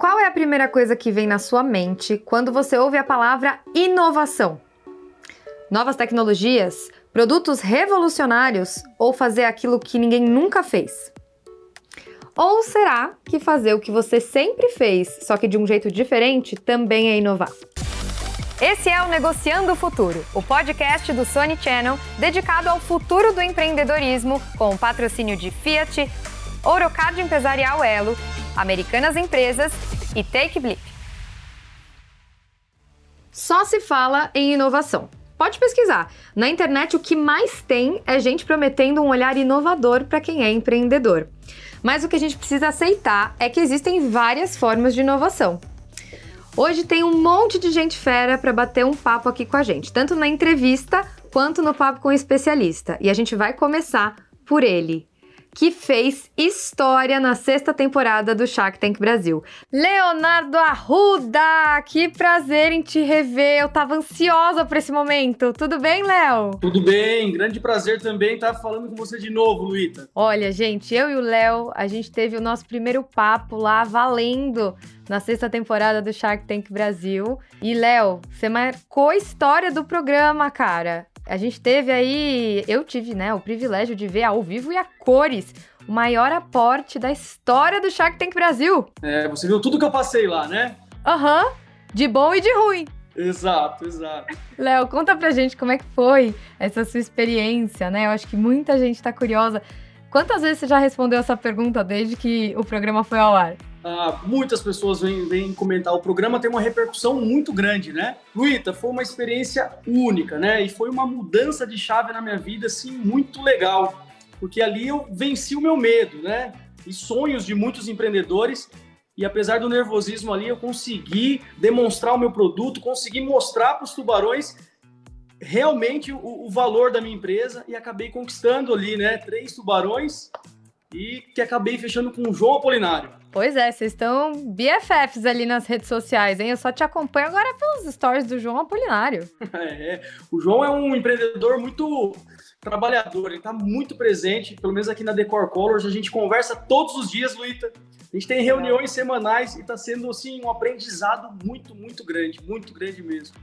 Qual é a primeira coisa que vem na sua mente quando você ouve a palavra inovação? Novas tecnologias, produtos revolucionários ou fazer aquilo que ninguém nunca fez? Ou será que fazer o que você sempre fez, só que de um jeito diferente, também é inovar? Esse é o Negociando o Futuro, o podcast do Sony Channel dedicado ao futuro do empreendedorismo, com o patrocínio de Fiat, Ourocard Empresarial Elo, Americanas Empresas e Take Blip. Só se fala em inovação. Pode pesquisar. Na internet, o que mais tem é gente prometendo um olhar inovador para quem é empreendedor. Mas o que a gente precisa aceitar é que existem várias formas de inovação. Hoje tem um monte de gente fera para bater um papo aqui com a gente, tanto na entrevista quanto no papo com o especialista. E a gente vai começar por ele, que fez história na sexta temporada do Shark Tank Brasil. Leonardo Arruda, que prazer em te rever. Eu tava ansiosa por esse momento. Tudo bem, Léo? Tudo bem, grande prazer também estar falando com você de novo, Luíta. Olha, gente, eu e o Léo, a gente teve o nosso primeiro papo lá valendo na sexta temporada do Shark Tank Brasil. E, Léo, você marcou a história do programa, cara. A gente teve aí, eu tive, né, o privilégio de ver ao vivo e a cores o maior aporte da história do Shark Tank Brasil. É, você viu tudo que eu passei lá, né? Aham, uhum, de bom e de ruim. Exato, exato. Léo, conta pra gente como é que foi essa sua experiência, né? Eu acho que muita gente tá curiosa. Quantas vezes você já respondeu essa pergunta desde que o programa foi ao ar? Ah, muitas pessoas vêm, vêm comentar. O programa tem uma repercussão muito grande, né? Luíta, foi uma experiência única, né? E foi uma mudança de chave na minha vida, assim, muito legal. Porque ali eu venci o meu medo, né? E sonhos de muitos empreendedores. E apesar do nervosismo ali, eu consegui demonstrar o meu produto, consegui mostrar para os tubarões realmente o, o, valor da minha empresa e acabei conquistando ali, né? Três tubarões e que acabei fechando com o João Apolinário. Pois é, vocês estão BFFs ali nas redes sociais, hein? Eu só te acompanho agora pelos stories do João Apolinário. É, o João é um empreendedor muito trabalhador, ele está muito presente, pelo menos aqui na Decor Colors, a gente conversa todos os dias, Luíta. A gente tem reuniões semanais e está sendo, assim, um aprendizado muito, muito grande, muito grande mesmo.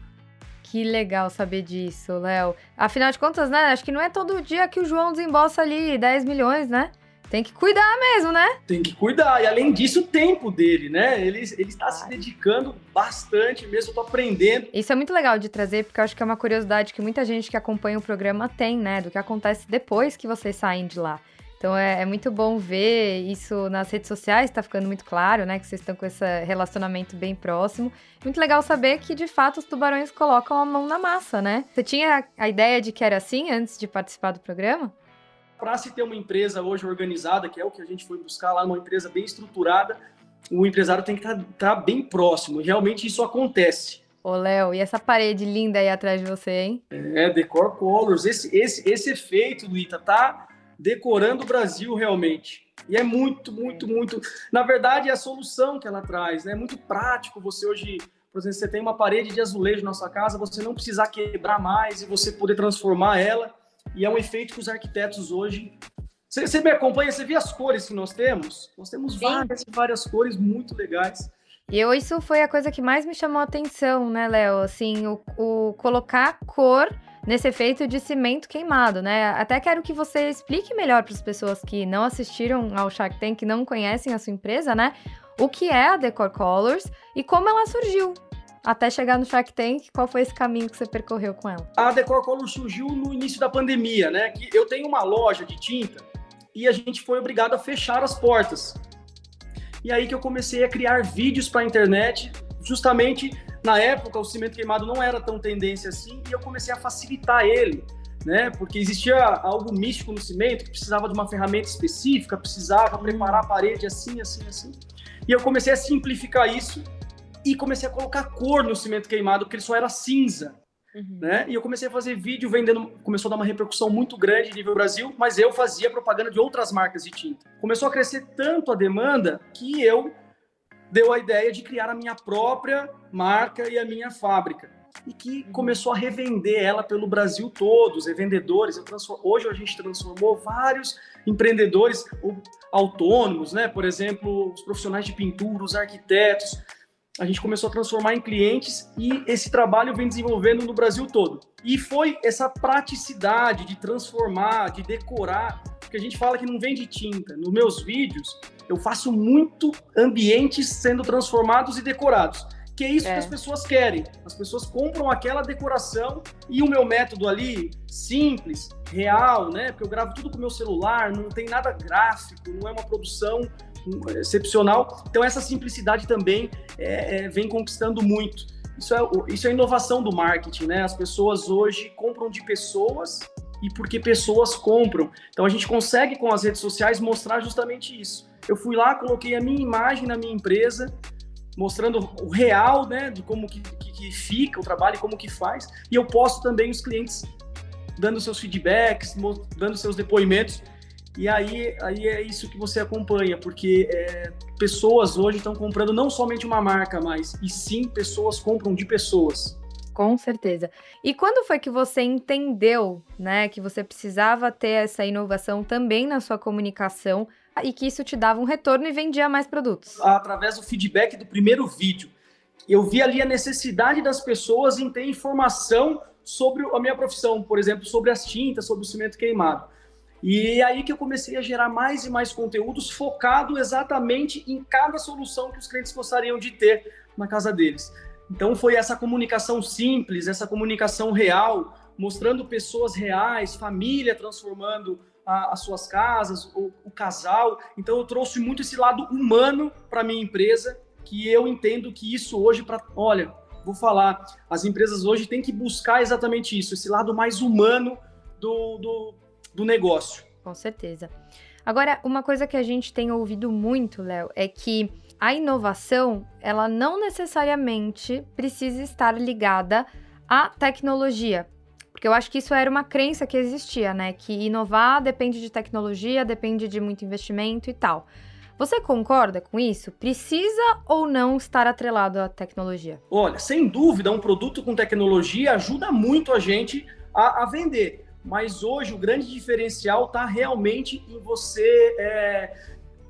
Que legal saber disso, Léo. Afinal de contas, né? Acho que não é todo dia que o João desembolsa ali 10 milhões, né? Tem que cuidar mesmo, né? Tem que cuidar. E além disso, o tempo dele, né? Ele, ele está se dedicando bastante mesmo, eu tô aprendendo. Isso é muito legal de trazer, porque eu acho que é uma curiosidade que muita gente que acompanha o programa tem, né? Do que acontece depois que vocês saem de lá. Então é, é, muito bom ver isso nas redes sociais, tá ficando muito claro, né? Que vocês estão com esse relacionamento bem próximo. Muito legal saber que, de fato, os tubarões colocam a mão na massa, né? Você tinha a ideia de que era assim antes de participar do programa? Para se ter uma empresa hoje organizada, que é o que a gente foi buscar lá, uma empresa bem estruturada, o empresário tem que estar tá, tá bem próximo. Realmente isso acontece. Ô, Léo, e essa parede linda aí atrás de você, hein? É, Decor Colors. Esse, esse, esse efeito, Luíta, tá decorando o Brasil realmente. E é muito, muito, muito. Na verdade, é a solução que ela traz, né? É muito prático você hoje. Por exemplo, você tem uma parede de azulejo na sua casa, você não precisar quebrar mais e você poder transformar ela e é um efeito que os arquitetos hoje. Você, me acompanha, você vê as cores que nós temos? Nós temos várias, várias cores muito legais. E eu, isso foi a coisa que mais me chamou a atenção, né, Léo? Assim, o, o, colocar cor nesse efeito de cimento queimado, né? Até quero que você explique melhor para as pessoas que não assistiram ao Shark Tank, que não conhecem a sua empresa, né? O que é a Decor Colors e como ela surgiu até chegar no Shark Tank, qual foi esse caminho que você percorreu com ela? A Decor Color surgiu no início da pandemia, né? Que eu tenho uma loja de tinta e a gente foi obrigado a fechar as portas. E aí que eu comecei a criar vídeos para a internet, justamente na época o cimento queimado não era tão tendência assim e eu comecei a facilitar ele, né? Porque existia algo místico no cimento que precisava de uma ferramenta específica, precisava preparar a parede assim, assim, assim. E eu comecei a simplificar isso e comecei a colocar cor no cimento queimado, porque ele só era cinza. Uhum. Né? E eu comecei a fazer vídeo vendendo, começou a dar uma repercussão muito grande nível Brasil, mas eu fazia propaganda de outras marcas de tinta. Começou a crescer tanto a demanda que eu deu a ideia de criar a minha própria marca e a minha fábrica. E que uhum. começou a revender ela pelo Brasil todo, os revendedores. Hoje a gente transformou vários empreendedores. autônomos, né? Por exemplo, os profissionais de pintura, os arquitetos. A gente começou a transformar em clientes e esse trabalho vem desenvolvendo no Brasil todo. E foi essa praticidade de transformar, de decorar, porque a gente fala que não vende tinta. Nos meus vídeos, eu faço muito ambientes sendo transformados e decorados que é isso é. que as pessoas querem. As pessoas compram aquela decoração e o meu método ali, simples, real, né? Porque eu gravo tudo com o meu celular, não tem nada gráfico, não é uma produção excepcional. Então, essa simplicidade também é, é, vem conquistando muito. Isso é, isso é inovação do marketing, né? As pessoas hoje compram de pessoas e porque pessoas compram. Então, a gente consegue, com as redes sociais, mostrar justamente isso. Eu fui lá, coloquei a minha imagem na minha empresa, mostrando o real, né, de como que, que, que, fica o trabalho como que faz. E eu posto também os clientes dando seus feedbacks, dando seus depoimentos. E aí, aí é isso que você acompanha, porque é, pessoas hoje estão comprando não somente uma marca mais, e sim pessoas compram de pessoas. Com certeza. E quando foi que você entendeu, né, que você precisava ter essa inovação também na sua comunicação e que isso te dava um retorno e vendia mais produtos? Através do feedback do primeiro vídeo. Eu vi ali a necessidade das pessoas em ter informação sobre a minha profissão, por exemplo, sobre as tintas, sobre o cimento queimado. E é aí que eu comecei a gerar mais e mais conteúdos focado exatamente em cada solução que os clientes gostariam de ter na casa deles. Então foi essa comunicação simples, essa comunicação real, mostrando pessoas reais, família transformando a, as suas casas, o, o casal. Então eu trouxe muito esse lado humano para minha empresa, que eu entendo que isso hoje para, olha, vou falar, as empresas hoje têm que buscar exatamente isso, esse lado mais humano do, do, do negócio. Com certeza. Agora, uma coisa que a gente tem ouvido muito, Léo, é que a inovação, ela não necessariamente precisa estar ligada à tecnologia. Porque eu acho que isso era uma crença que existia, né? Que inovar depende de tecnologia, depende de muito investimento e tal. Você concorda com isso? Precisa ou não estar atrelado à tecnologia? Olha, sem dúvida, um produto com tecnologia ajuda muito a gente a, a vender. Mas hoje o grande diferencial está realmente em você é,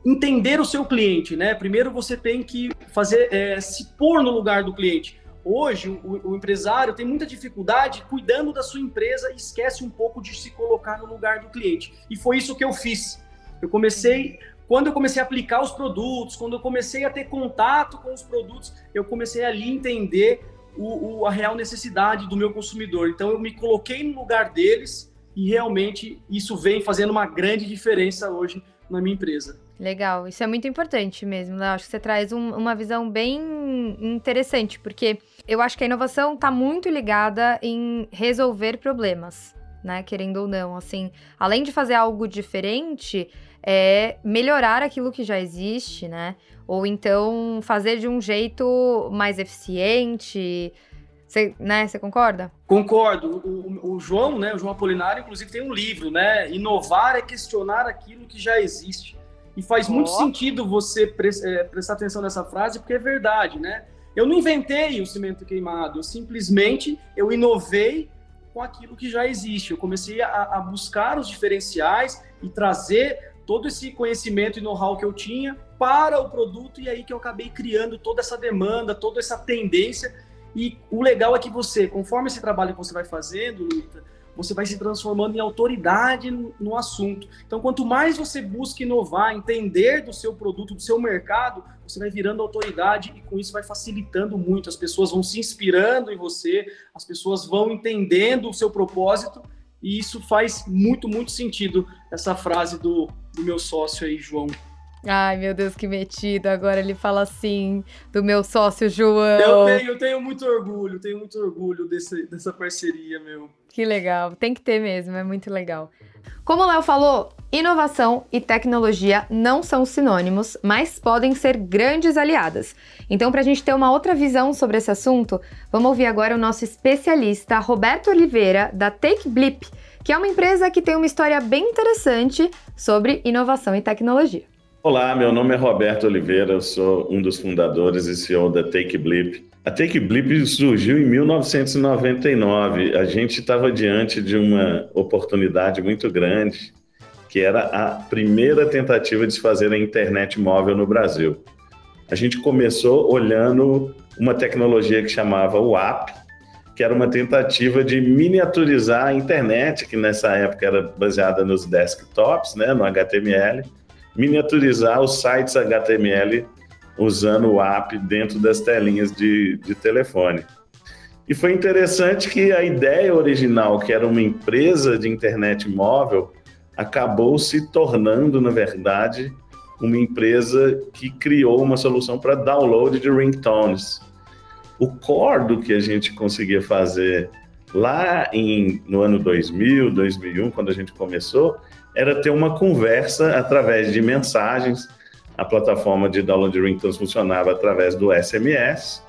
entender o seu cliente, né? Primeiro você tem que fazer é, se pôr no lugar do cliente. Hoje, o, o, empresário tem muita dificuldade cuidando da sua empresa e esquece um pouco de se colocar no lugar do cliente. E foi isso que eu fiz. Eu comecei, quando eu comecei a aplicar os produtos, quando eu comecei a ter contato com os produtos, eu comecei ali a entender o, o, a real necessidade do meu consumidor. Então, eu me coloquei no lugar deles e realmente isso vem fazendo uma grande diferença hoje na minha empresa. Legal, isso é muito importante mesmo. Né? Acho que você traz um, uma visão bem interessante, porque eu acho que a inovação está muito ligada em resolver problemas, né? Querendo ou não, assim, além de fazer algo diferente, é melhorar aquilo que já existe, né? Ou então fazer de um jeito mais eficiente. Você, né, concorda? Concordo. O, o, João, né, o João Apolinário, inclusive, tem um livro, né? Inovar é questionar aquilo que já existe. E faz oh. muito sentido você pre é, prestar atenção nessa frase, porque é verdade, né? Eu não inventei o cimento queimado, eu simplesmente eu inovei com aquilo que já existe. Eu comecei a, a buscar os diferenciais e trazer todo esse conhecimento e know-how que eu tinha para o produto e aí que eu acabei criando toda essa demanda, toda essa tendência. E o legal é que você, conforme esse trabalho que você vai fazendo, Luita, você vai se transformando em autoridade no, assunto. Então, quanto mais você busca inovar, entender do seu produto, do seu mercado, você vai virando autoridade e com isso vai facilitando muito. As pessoas vão se inspirando em você, as pessoas vão entendendo o seu propósito e isso faz muito, muito sentido, essa frase do, do meu sócio aí, João. Ai, meu Deus, que metido. Agora ele fala assim do meu sócio João. Eu tenho, eu tenho muito orgulho, tenho muito orgulho desse, dessa parceria, meu. Que legal. Tem que ter mesmo, é muito legal. Como o Léo falou, inovação e tecnologia não são sinônimos, mas podem ser grandes aliadas. Então, para a gente ter uma outra visão sobre esse assunto, vamos ouvir agora o nosso especialista Roberto Oliveira, da Take Blip, que é uma empresa que tem uma história bem interessante sobre inovação e tecnologia. Olá, meu nome é Roberto Oliveira, eu sou um dos fundadores e CEO da Take Blip. A Take Blip surgiu em 1999. A gente estava diante de uma oportunidade muito grande que era a primeira tentativa de se fazer a internet móvel no Brasil. A gente começou olhando uma tecnologia que chamava WAP, que era uma tentativa de miniaturizar a internet, que nessa época era baseada nos desktops, né, no HTML, miniaturizar os sites HTML usando o app dentro das telinhas de, de telefone. E foi interessante que a ideia original, que era uma empresa de internet móvel, acabou se tornando, na verdade, uma empresa que criou uma solução para download de ringtones. O core do que a gente conseguia fazer lá em, no ano 2000, 2001, quando a gente começou, era ter uma conversa através de mensagens. A plataforma de download ringtones funcionava através do SMS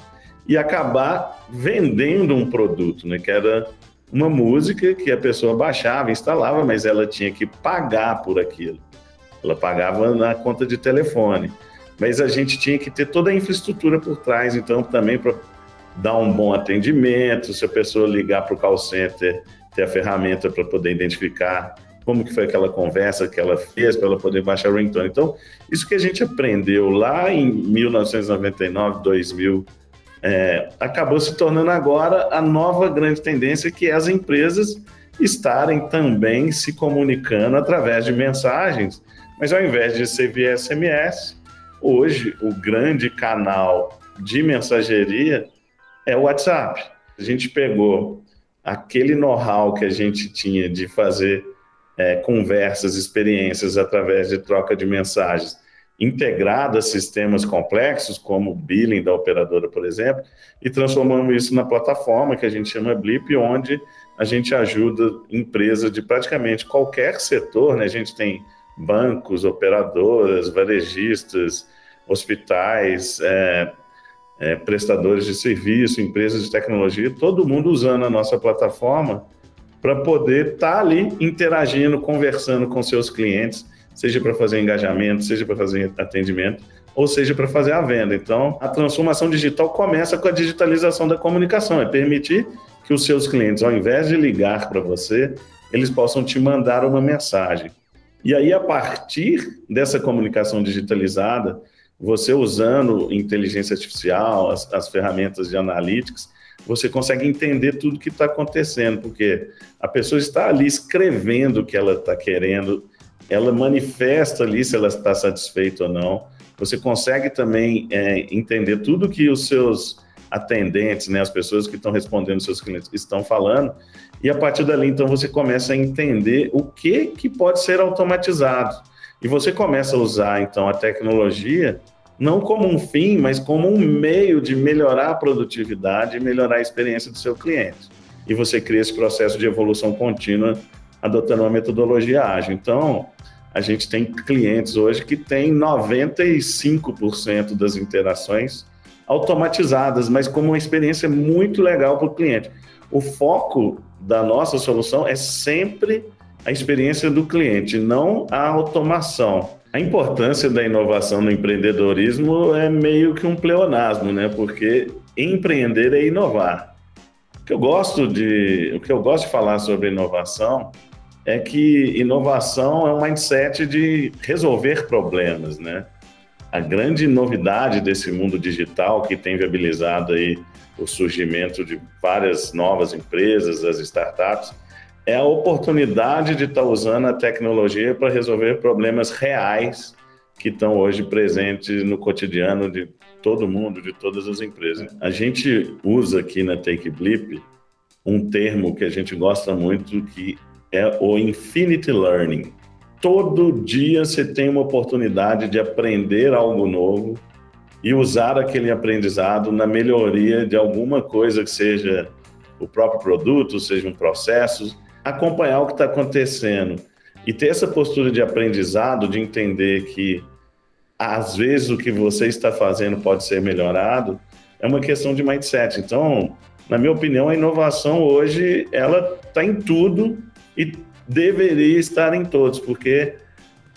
e acabar vendendo um produto, né? Que era uma música que a pessoa baixava, instalava, mas ela tinha que pagar por aquilo. Ela pagava na conta de telefone. Mas a gente tinha que ter toda a infraestrutura por trás, então, também para dar um bom atendimento, se a pessoa ligar para o call center, ter a ferramenta para poder identificar como que foi aquela conversa que ela fez para ela poder baixar o ringtone. Então, isso que a gente aprendeu lá em 1999, 2000, é, acabou se tornando agora a nova grande tendência, que é as empresas estarem também se comunicando através de mensagens, mas ao invés de ser via SMS, hoje o grande canal de mensageria é o WhatsApp. A gente pegou aquele know-how que a gente tinha de fazer é, conversas, experiências através de troca de mensagens integrado a sistemas complexos, como o billing da operadora, por exemplo, e transformamos isso na plataforma que a gente chama Blip, onde a gente ajuda empresas de praticamente qualquer setor, né? A gente tem bancos, operadoras, varejistas, hospitais, é, é, prestadores de serviço, empresas de tecnologia, todo mundo usando a nossa plataforma para poder estar tá ali interagindo, conversando com seus clientes seja para fazer engajamento, seja para fazer atendimento, ou seja para fazer a venda. Então, a transformação digital começa com a digitalização da comunicação, é permitir que os seus clientes, ao invés de ligar para você, eles possam te mandar uma mensagem. E aí, a partir dessa comunicação digitalizada, você usando inteligência artificial, as, as ferramentas de analytics, você consegue entender tudo que está acontecendo, porque a pessoa está ali escrevendo o que ela está querendo, ela manifesta ali se ela está satisfeita ou não. Você consegue também é, entender tudo que os seus atendentes, né, as pessoas que estão respondendo seus clientes estão falando, e a partir dali então você começa a entender o que que pode ser automatizado. E você começa a usar então a tecnologia não como um fim, mas como um meio de melhorar a produtividade e melhorar a experiência do seu cliente. E você cria esse processo de evolução contínua adotando uma metodologia ágil. Então, a gente tem clientes hoje que têm 95% das interações automatizadas, mas com uma experiência muito legal para o cliente. O foco da nossa solução é sempre a experiência do cliente, não a automação. A importância da inovação no empreendedorismo é meio que um pleonasmo, né? Porque empreender é inovar. O que eu gosto de, o que eu gosto de falar sobre inovação é que inovação é um mindset de resolver problemas, né? A grande novidade desse mundo digital que tem viabilizado aí o surgimento de várias novas empresas, as startups, é a oportunidade de estar usando a tecnologia para resolver problemas reais que estão hoje presentes no cotidiano de todo mundo, de todas as empresas. A gente usa aqui na Take Blip um termo que a gente gosta muito que é o Infinity Learning. Todo dia você tem uma oportunidade de aprender algo novo e usar aquele aprendizado na melhoria de alguma coisa que seja o próprio produto, seja um processo, acompanhar o que está acontecendo e ter essa postura de aprendizado, de entender que às vezes o que você está fazendo pode ser melhorado, é uma questão de mindset. Então, na minha opinião, a inovação hoje ela está em tudo e deveria estar em todos, porque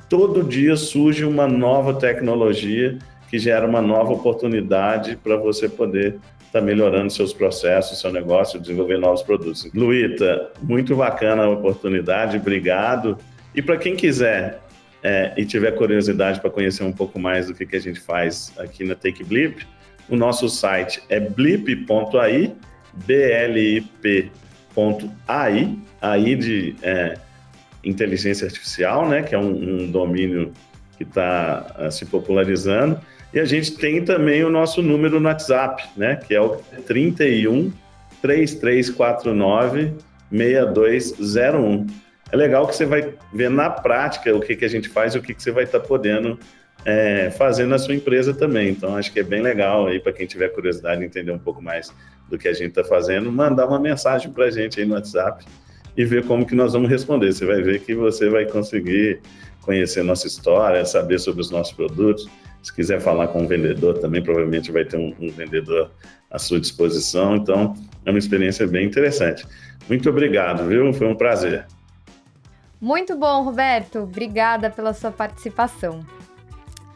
todo dia surge uma nova tecnologia que gera uma nova oportunidade para você poder estar tá melhorando seus processos, seu negócio, desenvolver novos produtos. Luíta, muito bacana a oportunidade, obrigado. E para quem quiser é, e tiver curiosidade para conhecer um pouco mais do que, que a gente faz aqui na Take Blip, o nosso site é blip.ai, blip.ai, aí de é, inteligência artificial, né, que é um, um domínio que está uh, se popularizando. E a gente tem também o nosso número no WhatsApp, né, que é o 31 3349 6201. É legal que você vai ver na prática o que, que a gente faz e o que, que você vai estar tá podendo é, fazer na sua empresa também. Então, acho que é bem legal aí para quem tiver curiosidade de entender um pouco mais do que a gente está fazendo, mandar uma mensagem para a gente aí no WhatsApp e ver como que nós vamos responder. Você vai ver que você vai conseguir conhecer nossa história, saber sobre os nossos produtos. Se quiser falar com um vendedor também, provavelmente vai ter um, um vendedor à sua disposição. Então, é uma experiência bem interessante. Muito obrigado, viu? Foi um prazer. Muito bom, Roberto. Obrigada pela sua participação.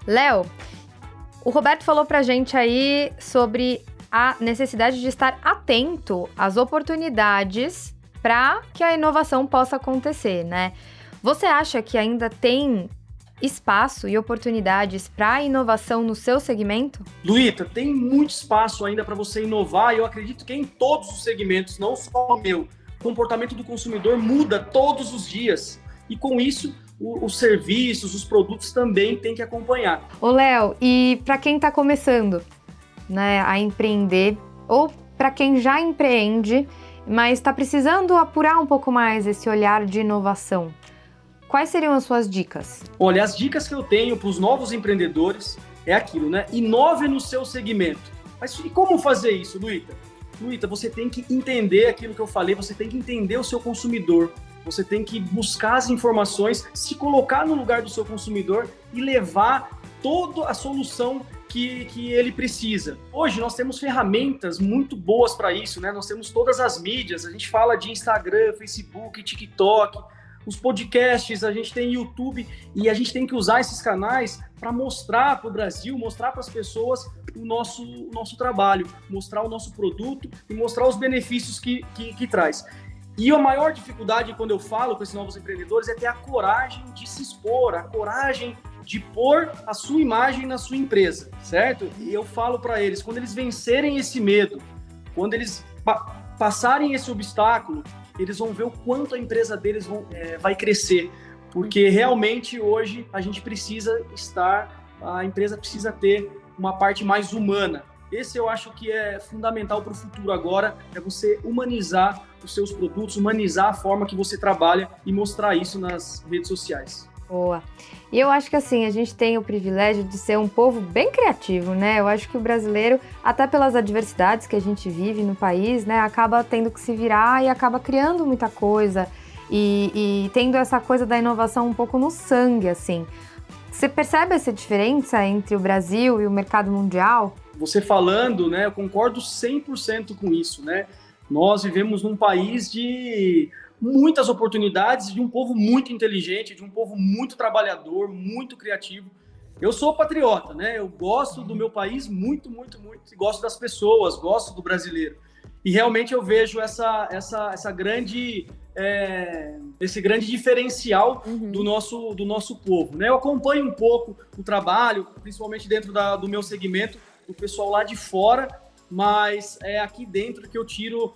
Léo, o Roberto falou pra gente aí sobre a necessidade de estar atento às oportunidades para que a inovação possa acontecer, né? Você acha que ainda tem espaço e oportunidades para inovação no seu segmento? Luíta, tem muito espaço ainda para você inovar e eu acredito que em todos os segmentos, não só o meu. O comportamento do consumidor muda todos os dias e com isso o, os serviços, os produtos também têm que acompanhar. Ô Léo, e para quem está começando né, a empreender ou para quem já empreende, mas está precisando apurar um pouco mais esse olhar de inovação, Quais seriam as suas dicas? Olha, as dicas que eu tenho para os novos empreendedores é aquilo, né? Inove no seu segmento. Mas e como fazer isso, Luíta? Luíta, você tem que entender aquilo que eu falei, você tem que entender o seu consumidor. Você tem que buscar as informações, se colocar no lugar do seu consumidor e levar toda a solução que, que ele precisa. Hoje nós temos ferramentas muito boas para isso, né? Nós temos todas as mídias, a gente fala de Instagram, Facebook, TikTok, os podcasts, a gente tem YouTube e a gente tem que usar esses canais para mostrar para o Brasil, mostrar para as pessoas o nosso, o nosso trabalho, mostrar o nosso produto e mostrar os benefícios que, que, que traz. E a maior dificuldade quando eu falo com esses novos empreendedores é ter a coragem de se expor, a coragem de pôr a sua imagem na sua empresa, certo? E eu falo para eles, quando eles vencerem esse medo, quando eles pa passarem esse obstáculo, eles vão ver o quanto a empresa deles vão, é, vai crescer. Porque realmente hoje a gente precisa estar, a empresa precisa ter uma parte mais humana. Esse eu acho que é fundamental para o futuro agora, é você humanizar os seus produtos, humanizar a forma que você trabalha e mostrar isso nas redes sociais. Boa. E eu acho que assim, a gente tem o privilégio de ser um povo bem criativo, né? Eu acho que o brasileiro, até pelas adversidades que a gente vive no país, né, acaba tendo que se virar e acaba criando muita coisa e, e tendo essa coisa da inovação um pouco no sangue, assim. Você percebe essa diferença entre o Brasil e o mercado mundial? Você falando, né, eu concordo 100% com isso, né? Nós vivemos num país de muitas oportunidades de um povo muito inteligente, de um povo muito trabalhador, muito criativo. Eu sou patriota, né? Eu gosto do meu país muito, muito, muito. Gosto das pessoas, gosto do brasileiro. E realmente eu vejo essa, essa, essa grande, é, esse grande diferencial uhum. do, nosso, do nosso povo. Né? Eu acompanho um pouco o trabalho, principalmente dentro da, do meu segmento, do pessoal lá de fora, mas é aqui dentro que eu tiro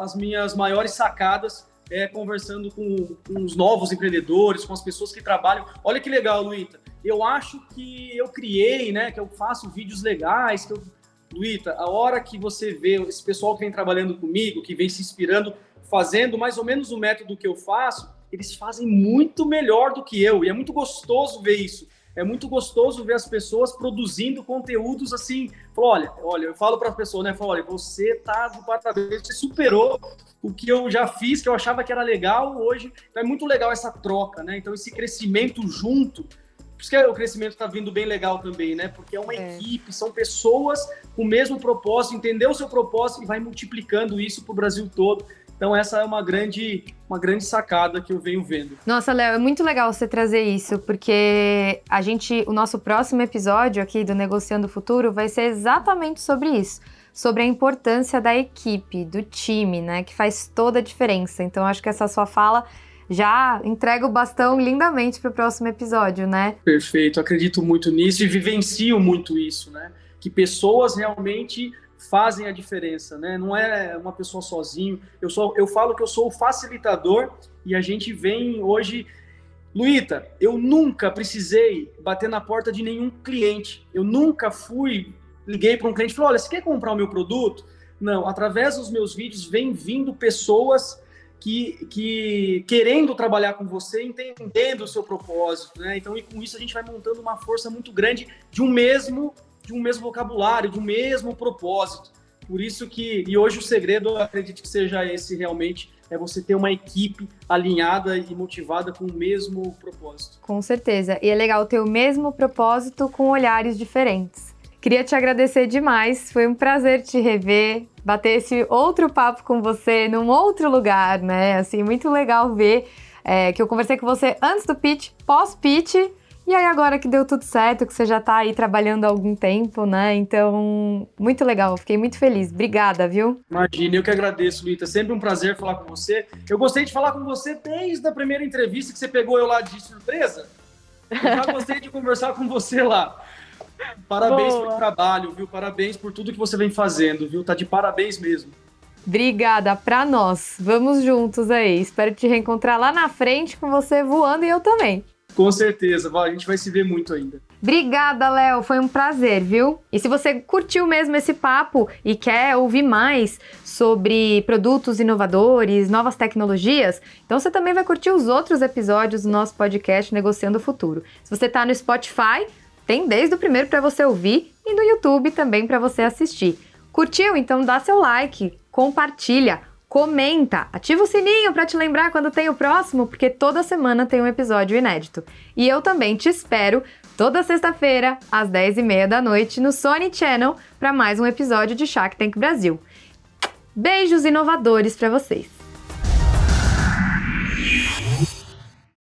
as minhas maiores sacadas é, conversando com, com, os novos empreendedores, com as pessoas que trabalham. Olha que legal, Luíta. Eu acho que eu criei, né? Que eu faço vídeos legais, que eu... Luíta, a hora que você vê esse pessoal que vem trabalhando comigo, que vem se inspirando, fazendo mais ou menos o método que eu faço, eles fazem muito melhor do que eu. E é muito gostoso ver isso é muito gostoso ver as pessoas produzindo conteúdos assim. Falo, olha, olha, eu falo para as pessoas, né? Falo, olha, você tá do parabéns, você superou o que eu já fiz, que eu achava que era legal hoje. Então é muito legal essa troca, né? Então esse crescimento junto. Por isso que o crescimento está vindo bem legal também, né? Porque é uma é. equipe, são pessoas com o mesmo propósito, entender o seu propósito e vai multiplicando isso para o Brasil todo. Então essa é uma grande, uma grande sacada que eu venho vendo. Nossa, Léo, é muito legal você trazer isso, porque a gente, o nosso próximo episódio aqui do Negociando o Futuro vai ser exatamente sobre isso, sobre a importância da equipe, do time, né, que faz toda a diferença. Então acho que essa sua fala já entrega o bastão lindamente para o próximo episódio, né? Perfeito, acredito muito nisso e vivencio muito isso, né? Que pessoas realmente fazem a diferença, né? Não é uma pessoa sozinho. Eu sou, eu falo que eu sou o facilitador e a gente vem hoje Luíta, eu nunca precisei bater na porta de nenhum cliente. Eu nunca fui, liguei para um cliente e falei: olha, você quer comprar o meu produto? Não, através dos meus vídeos vem vindo pessoas que, que querendo trabalhar com você, entendendo o seu propósito, né? Então, e com isso a gente vai montando uma força muito grande de um mesmo, de um mesmo vocabulário, de um mesmo propósito. Por isso que, e hoje o segredo, eu acredito que seja esse realmente, é você ter uma equipe alinhada e motivada com o mesmo propósito. Com certeza. E é legal ter o mesmo propósito com olhares diferentes. Queria te agradecer demais, foi um prazer te rever, bater esse outro papo com você num outro lugar, né? Assim, muito legal ver é, que eu conversei com você antes do pitch, pós-pitch e aí agora que deu tudo certo, que você já tá aí trabalhando há algum tempo, né? Então, muito legal, fiquei muito feliz. Obrigada, viu? Imagina, eu que agradeço, Luíta. Sempre um prazer falar com você. Eu gostei de falar com você desde a primeira entrevista que você pegou eu lá de surpresa. Eu já gostei de conversar com você lá. Parabéns Boa. pelo trabalho, viu? Parabéns por tudo que você vem fazendo, viu? Tá de parabéns mesmo. Obrigada pra nós. Vamos juntos aí. Espero te reencontrar lá na frente com você voando e eu também. Com certeza, a gente vai se ver muito ainda. Obrigada, Léo, foi um prazer, viu? E se você curtiu mesmo esse papo e quer ouvir mais sobre produtos inovadores, novas tecnologias, então você também vai curtir os outros episódios do nosso podcast Negociando o Futuro. Se você está no Spotify, tem desde o primeiro para você ouvir e no YouTube também para você assistir. Curtiu? Então dá seu like, compartilha comenta, ativa o sininho para te lembrar quando tem o próximo, porque toda semana tem um episódio inédito. E eu também te espero toda sexta-feira, às 10h30 da noite, no Sony Channel, para mais um episódio de Shark Tank Brasil. Beijos inovadores para vocês!